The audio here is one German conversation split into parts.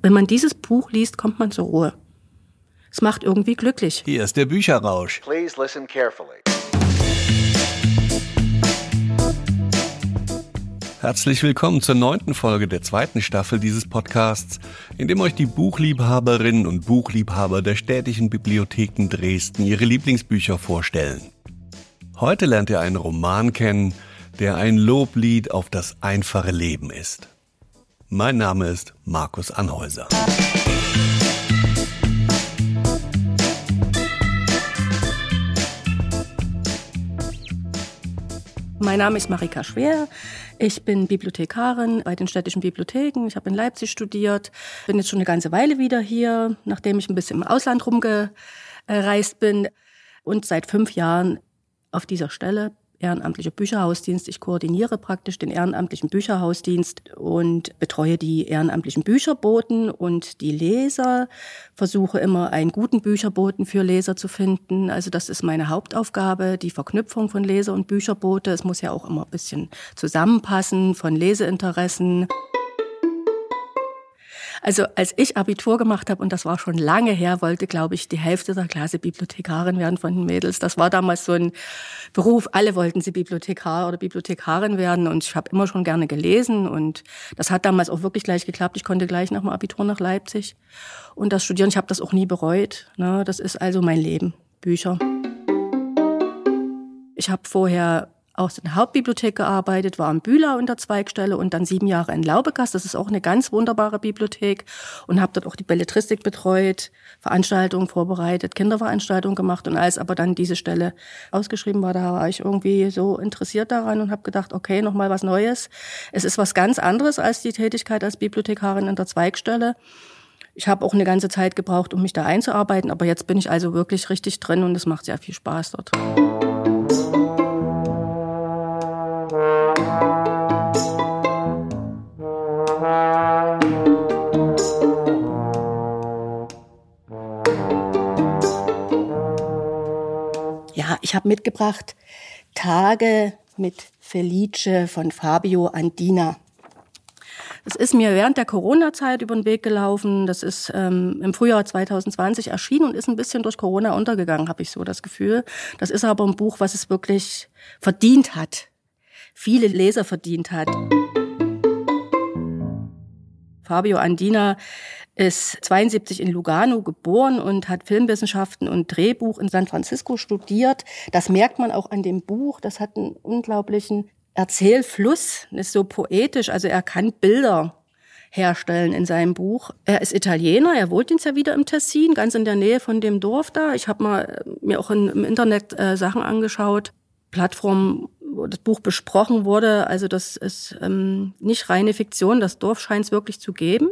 Wenn man dieses Buch liest, kommt man zur Ruhe. Es macht irgendwie glücklich. Hier ist der Bücherrausch. Please listen carefully. Herzlich willkommen zur neunten Folge der zweiten Staffel dieses Podcasts, in dem euch die Buchliebhaberinnen und Buchliebhaber der städtischen Bibliotheken Dresden ihre Lieblingsbücher vorstellen. Heute lernt ihr einen Roman kennen, der ein Loblied auf das einfache Leben ist. Mein Name ist Markus Anhäuser. Mein Name ist Marika Schwer. Ich bin Bibliothekarin bei den städtischen Bibliotheken. Ich habe in Leipzig studiert, bin jetzt schon eine ganze Weile wieder hier, nachdem ich ein bisschen im Ausland rumgereist bin und seit fünf Jahren auf dieser Stelle ehrenamtlicher Bücherhausdienst. Ich koordiniere praktisch den ehrenamtlichen Bücherhausdienst und betreue die ehrenamtlichen Bücherboten und die Leser, versuche immer einen guten Bücherboten für Leser zu finden. Also das ist meine Hauptaufgabe, die Verknüpfung von Leser und Bücherbote. Es muss ja auch immer ein bisschen zusammenpassen von Leseinteressen. Also als ich Abitur gemacht habe, und das war schon lange her, wollte, glaube ich, die Hälfte der Klasse Bibliothekarin werden von den Mädels. Das war damals so ein Beruf. Alle wollten sie Bibliothekar oder Bibliothekarin werden. Und ich habe immer schon gerne gelesen. Und das hat damals auch wirklich gleich geklappt. Ich konnte gleich nach dem Abitur nach Leipzig. Und das Studieren, ich habe das auch nie bereut. Ne? Das ist also mein Leben. Bücher. Ich habe vorher auch in der Hauptbibliothek gearbeitet, war am Bühler in der Zweigstelle und dann sieben Jahre in Laubegast. Das ist auch eine ganz wunderbare Bibliothek und habe dort auch die Belletristik betreut, Veranstaltungen vorbereitet, Kinderveranstaltungen gemacht und als aber dann diese Stelle ausgeschrieben war, da war ich irgendwie so interessiert daran und habe gedacht, okay, noch mal was Neues. Es ist was ganz anderes als die Tätigkeit als Bibliothekarin in der Zweigstelle. Ich habe auch eine ganze Zeit gebraucht, um mich da einzuarbeiten, aber jetzt bin ich also wirklich richtig drin und es macht sehr viel Spaß dort. Ich habe mitgebracht Tage mit Felice von Fabio Andina. Das ist mir während der Corona-Zeit über den Weg gelaufen. Das ist ähm, im Frühjahr 2020 erschienen und ist ein bisschen durch Corona untergegangen, habe ich so das Gefühl. Das ist aber ein Buch, was es wirklich verdient hat, viele Leser verdient hat. Fabio Andina ist 72 in Lugano geboren und hat Filmwissenschaften und Drehbuch in San Francisco studiert. Das merkt man auch an dem Buch. Das hat einen unglaublichen Erzählfluss, ist so poetisch. Also er kann Bilder herstellen in seinem Buch. Er ist Italiener, er wohnt jetzt ja wieder im Tessin, ganz in der Nähe von dem Dorf da. Ich habe mal äh, mir auch im Internet äh, Sachen angeschaut, Plattformen, das Buch besprochen wurde. Also das ist ähm, nicht reine Fiktion, das Dorf scheint es wirklich zu geben.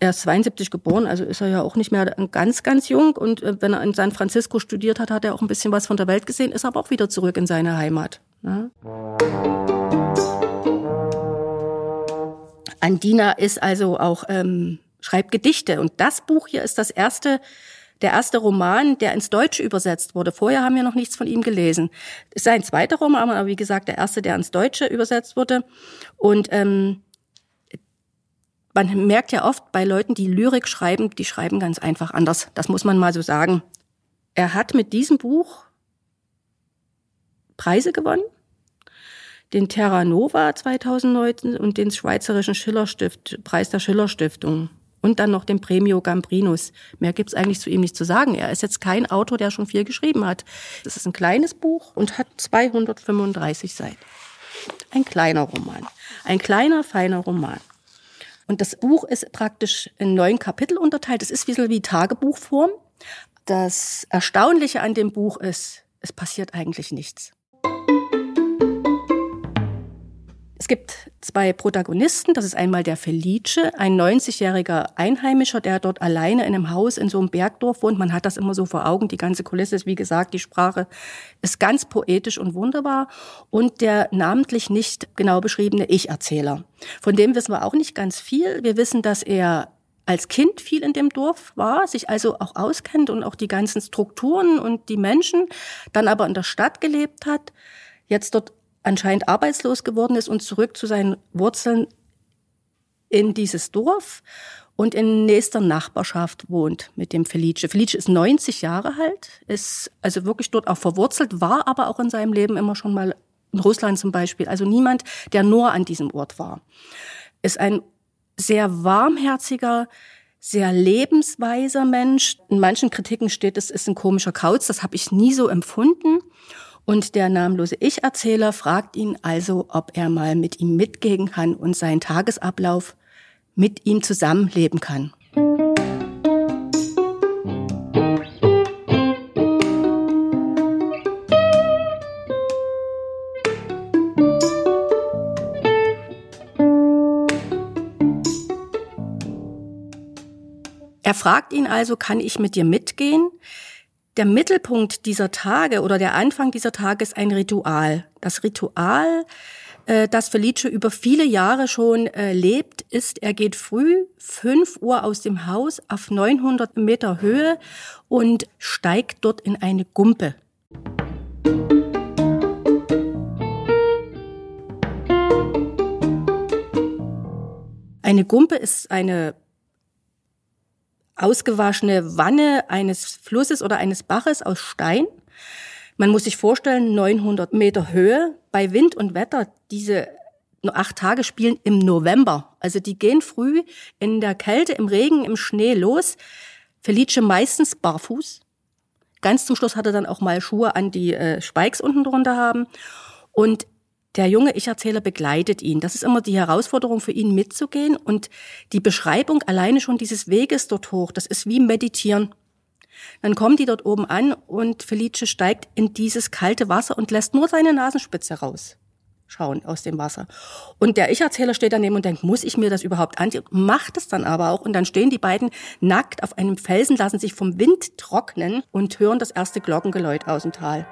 Er ist 72 geboren, also ist er ja auch nicht mehr ganz, ganz jung. Und äh, wenn er in San Francisco studiert hat, hat er auch ein bisschen was von der Welt gesehen, ist aber auch wieder zurück in seine Heimat. Ne? Andina ist also auch, ähm, schreibt Gedichte. Und das Buch hier ist das erste, der erste Roman, der ins Deutsche übersetzt wurde. Vorher haben wir noch nichts von ihm gelesen. Es ist ein zweiter Roman, aber wie gesagt, der erste, der ins Deutsche übersetzt wurde. Und ähm, man merkt ja oft bei Leuten, die Lyrik schreiben, die schreiben ganz einfach anders. Das muss man mal so sagen. Er hat mit diesem Buch Preise gewonnen. Den Terra Nova 2019 und den Schweizerischen Schillerstift, Preis der Schillerstiftung. Und dann noch den Premio Gambrinus. Mehr gibt's eigentlich zu ihm nicht zu sagen. Er ist jetzt kein Autor, der schon viel geschrieben hat. Das ist ein kleines Buch und hat 235 Seiten. Ein kleiner Roman. Ein kleiner, feiner Roman. Und das Buch ist praktisch in neun Kapitel unterteilt. Es ist wie so wie Tagebuchform. Das Erstaunliche an dem Buch ist, es passiert eigentlich nichts. Es gibt zwei Protagonisten. Das ist einmal der Felice, ein 90-jähriger Einheimischer, der dort alleine in einem Haus in so einem Bergdorf wohnt. Man hat das immer so vor Augen. Die ganze Kulisse ist, wie gesagt, die Sprache ist ganz poetisch und wunderbar. Und der namentlich nicht genau beschriebene Ich-Erzähler. Von dem wissen wir auch nicht ganz viel. Wir wissen, dass er als Kind viel in dem Dorf war, sich also auch auskennt und auch die ganzen Strukturen und die Menschen, dann aber in der Stadt gelebt hat, jetzt dort anscheinend arbeitslos geworden ist und zurück zu seinen Wurzeln in dieses Dorf und in nächster Nachbarschaft wohnt mit dem Felice. Felice ist 90 Jahre alt, ist also wirklich dort auch verwurzelt, war aber auch in seinem Leben immer schon mal in Russland zum Beispiel. Also niemand, der nur an diesem Ort war. Ist ein sehr warmherziger, sehr lebensweiser Mensch. In manchen Kritiken steht, es ist ein komischer Kauz. Das habe ich nie so empfunden. Und der namenlose Ich-Erzähler fragt ihn also, ob er mal mit ihm mitgehen kann und seinen Tagesablauf mit ihm zusammenleben kann. Er fragt ihn also, kann ich mit dir mitgehen? Der Mittelpunkt dieser Tage oder der Anfang dieser Tage ist ein Ritual. Das Ritual äh, das Felice über viele Jahre schon äh, lebt, ist, er geht früh 5 Uhr aus dem Haus auf 900 Meter Höhe und steigt dort in eine Gumpe. Eine Gumpe ist eine ausgewaschene Wanne eines Flusses oder eines Baches aus Stein. Man muss sich vorstellen, 900 Meter Höhe bei Wind und Wetter. Diese acht Tage spielen im November. Also die gehen früh in der Kälte, im Regen, im Schnee los. Felice meistens barfuß. Ganz zum Schluss hat er dann auch mal Schuhe an, die äh, Spikes unten drunter haben. Und der junge Ich-Erzähler begleitet ihn. Das ist immer die Herausforderung für ihn mitzugehen. Und die Beschreibung alleine schon dieses Weges dort hoch, das ist wie meditieren. Dann kommen die dort oben an und Felice steigt in dieses kalte Wasser und lässt nur seine Nasenspitze raus schauen aus dem Wasser. Und der Ich-Erzähler steht daneben und denkt, muss ich mir das überhaupt ansehen? Macht es dann aber auch. Und dann stehen die beiden nackt auf einem Felsen, lassen sich vom Wind trocknen und hören das erste Glockengeläut aus dem Tal.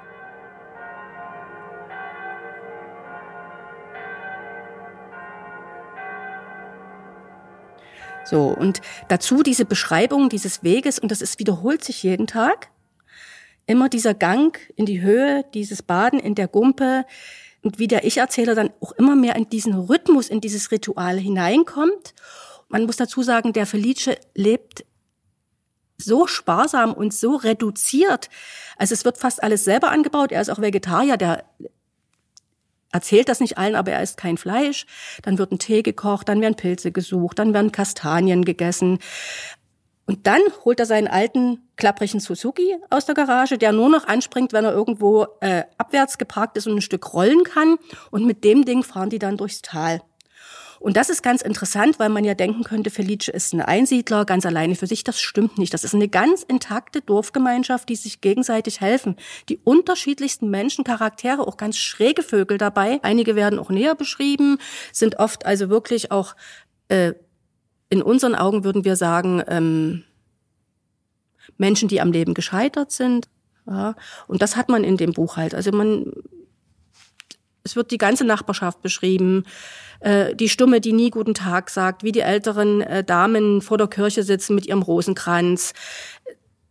So, und dazu diese Beschreibung dieses Weges, und das ist, wiederholt sich jeden Tag. Immer dieser Gang in die Höhe, dieses Baden in der Gumpe, und wie der Ich-Erzähler dann auch immer mehr in diesen Rhythmus, in dieses Ritual hineinkommt. Man muss dazu sagen, der Felice lebt so sparsam und so reduziert. Also es wird fast alles selber angebaut. Er ist auch Vegetarier. Der erzählt das nicht allen, aber er isst kein Fleisch. Dann wird ein Tee gekocht, dann werden Pilze gesucht, dann werden Kastanien gegessen. Und dann holt er seinen alten klapprigen Suzuki aus der Garage, der nur noch anspringt, wenn er irgendwo äh, abwärts geparkt ist und ein Stück rollen kann. Und mit dem Ding fahren die dann durchs Tal. Und das ist ganz interessant, weil man ja denken könnte, Felice ist ein Einsiedler, ganz alleine für sich. Das stimmt nicht. Das ist eine ganz intakte Dorfgemeinschaft, die sich gegenseitig helfen. Die unterschiedlichsten Menschen, Charaktere, auch ganz schräge Vögel dabei. Einige werden auch näher beschrieben, sind oft also wirklich auch, äh, in unseren Augen würden wir sagen, ähm, Menschen, die am Leben gescheitert sind. Ja, und das hat man in dem Buch halt. Also man, es wird die ganze Nachbarschaft beschrieben äh, die Stumme, die nie guten Tag sagt, wie die älteren äh, Damen vor der Kirche sitzen mit ihrem Rosenkranz.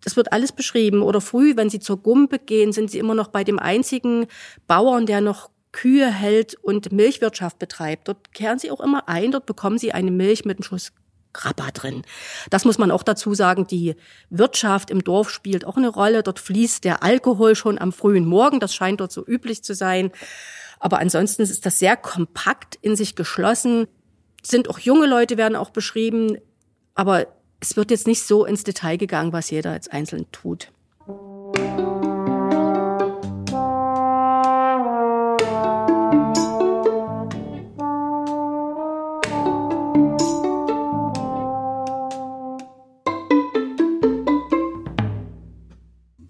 Das wird alles beschrieben. Oder früh, wenn sie zur Gumpe gehen, sind sie immer noch bei dem einzigen Bauern, der noch Kühe hält und Milchwirtschaft betreibt. Dort kehren sie auch immer ein, dort bekommen sie eine Milch mit einem Schuss Grappa drin. Das muss man auch dazu sagen, die Wirtschaft im Dorf spielt auch eine Rolle. Dort fließt der Alkohol schon am frühen Morgen, das scheint dort so üblich zu sein. Aber ansonsten ist das sehr kompakt in sich geschlossen. Sind auch junge Leute, werden auch beschrieben. Aber es wird jetzt nicht so ins Detail gegangen, was jeder jetzt einzeln tut.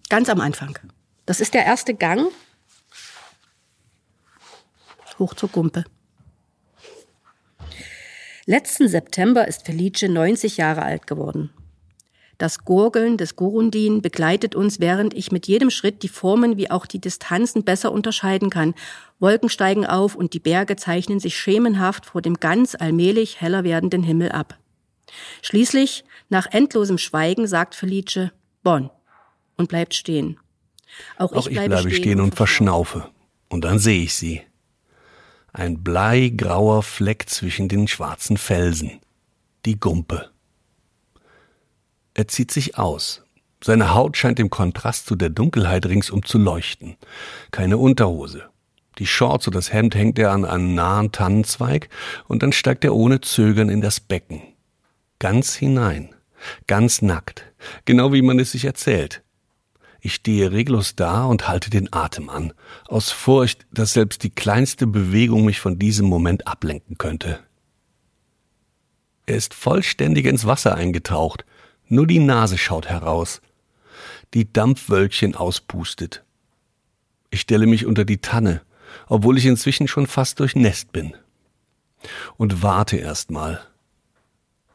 Ganz am Anfang. Das ist der erste Gang hoch zur Gumpe. Letzten September ist Felice 90 Jahre alt geworden. Das Gurgeln des Gurundin begleitet uns, während ich mit jedem Schritt die Formen wie auch die Distanzen besser unterscheiden kann. Wolken steigen auf und die Berge zeichnen sich schemenhaft vor dem ganz allmählich heller werdenden Himmel ab. Schließlich, nach endlosem Schweigen, sagt Felice Bonn und bleibt stehen. Auch ich, Auch ich bleibe, bleibe stehen, stehen und verschnaufe. Und dann sehe ich sie ein bleigrauer Fleck zwischen den schwarzen Felsen. Die Gumpe. Er zieht sich aus. Seine Haut scheint im Kontrast zu der Dunkelheit ringsum zu leuchten. Keine Unterhose. Die Shorts oder das Hemd hängt er an einen nahen Tannenzweig und dann steigt er ohne Zögern in das Becken. Ganz hinein. Ganz nackt. Genau wie man es sich erzählt. Ich stehe reglos da und halte den Atem an, aus Furcht, dass selbst die kleinste Bewegung mich von diesem Moment ablenken könnte. Er ist vollständig ins Wasser eingetaucht, nur die Nase schaut heraus, die Dampfwölkchen auspustet. Ich stelle mich unter die Tanne, obwohl ich inzwischen schon fast durchnässt bin. Und warte erst mal.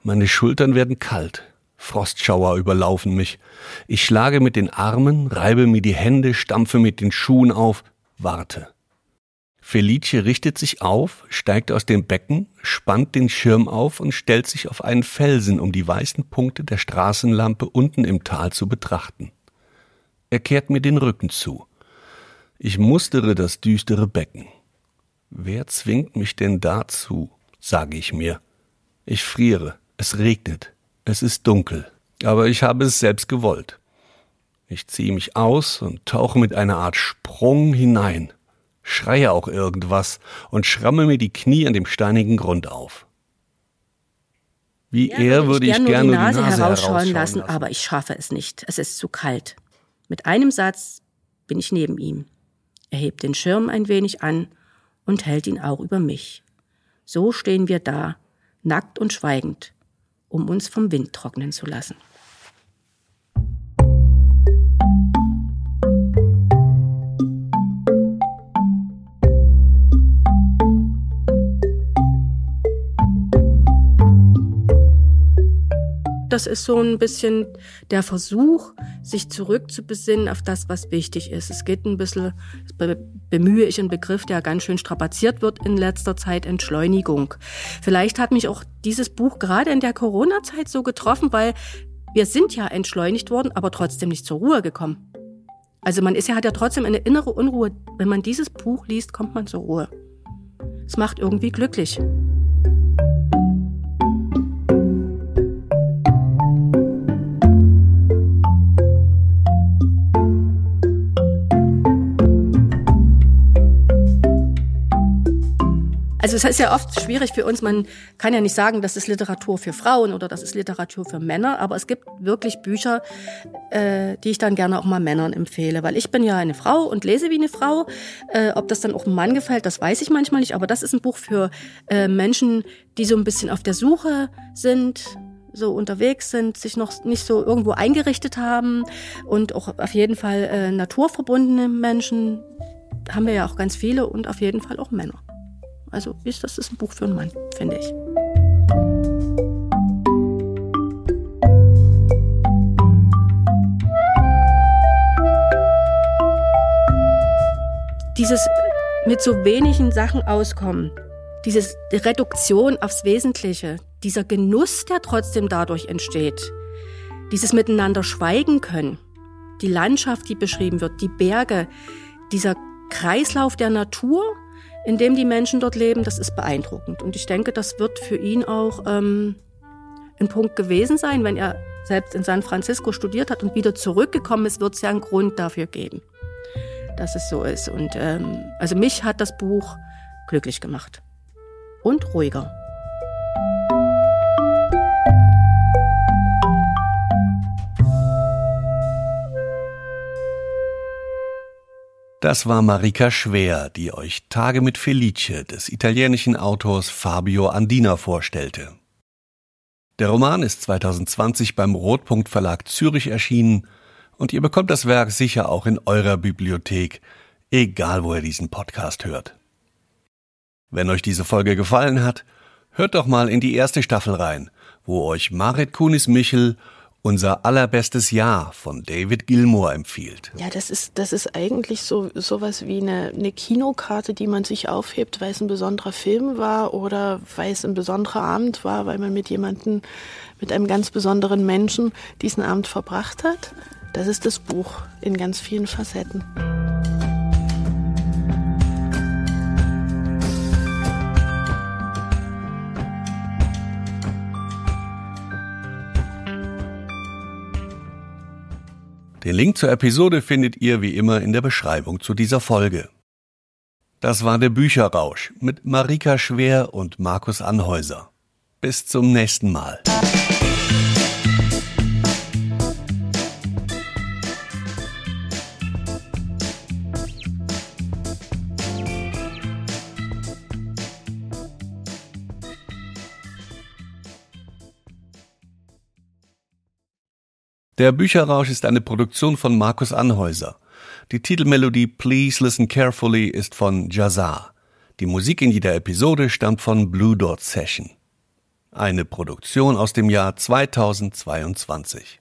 Meine Schultern werden kalt, Frostschauer überlaufen mich. Ich schlage mit den Armen, reibe mir die Hände, stampfe mit den Schuhen auf, warte. Felice richtet sich auf, steigt aus dem Becken, spannt den Schirm auf und stellt sich auf einen Felsen, um die weißen Punkte der Straßenlampe unten im Tal zu betrachten. Er kehrt mir den Rücken zu. Ich mustere das düstere Becken. Wer zwingt mich denn dazu, sage ich mir. Ich friere, es regnet, es ist dunkel, aber ich habe es selbst gewollt. Ich ziehe mich aus und tauche mit einer Art Sprung hinein, schreie auch irgendwas und schramme mir die Knie an dem steinigen Grund auf. Wie ja, er würde ich, gerne die Nase, die Nase herausschauen lassen, lassen, aber ich schaffe es nicht. Es ist zu kalt. Mit einem Satz bin ich neben ihm. Er hebt den Schirm ein wenig an und hält ihn auch über mich. So stehen wir da, nackt und schweigend, um uns vom Wind trocknen zu lassen. das ist so ein bisschen der Versuch, sich zurückzubesinnen auf das, was wichtig ist. Es geht ein bisschen, bemühe ich einen Begriff, der ganz schön strapaziert wird in letzter Zeit, Entschleunigung. Vielleicht hat mich auch dieses Buch gerade in der Corona-Zeit so getroffen, weil wir sind ja entschleunigt worden, aber trotzdem nicht zur Ruhe gekommen. Also man ist ja, hat ja trotzdem eine innere Unruhe. Wenn man dieses Buch liest, kommt man zur Ruhe. Es macht irgendwie glücklich. Also es ist ja oft schwierig für uns, man kann ja nicht sagen, das ist Literatur für Frauen oder das ist Literatur für Männer, aber es gibt wirklich Bücher, äh, die ich dann gerne auch mal Männern empfehle, weil ich bin ja eine Frau und lese wie eine Frau. Äh, ob das dann auch einem Mann gefällt, das weiß ich manchmal nicht, aber das ist ein Buch für äh, Menschen, die so ein bisschen auf der Suche sind, so unterwegs sind, sich noch nicht so irgendwo eingerichtet haben. Und auch auf jeden Fall äh, naturverbundene Menschen haben wir ja auch ganz viele und auf jeden Fall auch Männer. Also ist das ist ein Buch für einen Mann, finde ich. Dieses mit so wenigen Sachen auskommen, diese Reduktion aufs Wesentliche, dieser Genuss, der trotzdem dadurch entsteht, dieses Miteinander schweigen können, die Landschaft, die beschrieben wird, die Berge, dieser Kreislauf der Natur, in dem die Menschen dort leben, das ist beeindruckend. Und ich denke, das wird für ihn auch ähm, ein Punkt gewesen sein, wenn er selbst in San Francisco studiert hat und wieder zurückgekommen ist, wird es ja einen Grund dafür geben, dass es so ist. Und ähm, also mich hat das Buch glücklich gemacht und ruhiger. Das war Marika Schwer, die euch Tage mit Felice des italienischen Autors Fabio Andina vorstellte. Der Roman ist 2020 beim Rotpunkt Verlag Zürich erschienen und ihr bekommt das Werk sicher auch in eurer Bibliothek, egal wo ihr diesen Podcast hört. Wenn euch diese Folge gefallen hat, hört doch mal in die erste Staffel rein, wo euch Marit Kunis-Michel unser allerbestes Jahr von David Gilmour empfiehlt. Ja, das ist, das ist eigentlich so sowas wie eine, eine Kinokarte, die man sich aufhebt, weil es ein besonderer Film war oder weil es ein besonderer Abend war, weil man mit jemandem, mit einem ganz besonderen Menschen diesen Abend verbracht hat. Das ist das Buch in ganz vielen Facetten. Den Link zur Episode findet ihr wie immer in der Beschreibung zu dieser Folge. Das war der Bücherrausch mit Marika Schwer und Markus Anhäuser. Bis zum nächsten Mal. Der Bücherrausch ist eine Produktion von Markus Anhäuser. Die Titelmelodie Please Listen Carefully ist von Jazar. Die Musik in jeder Episode stammt von Blue Dot Session. Eine Produktion aus dem Jahr 2022.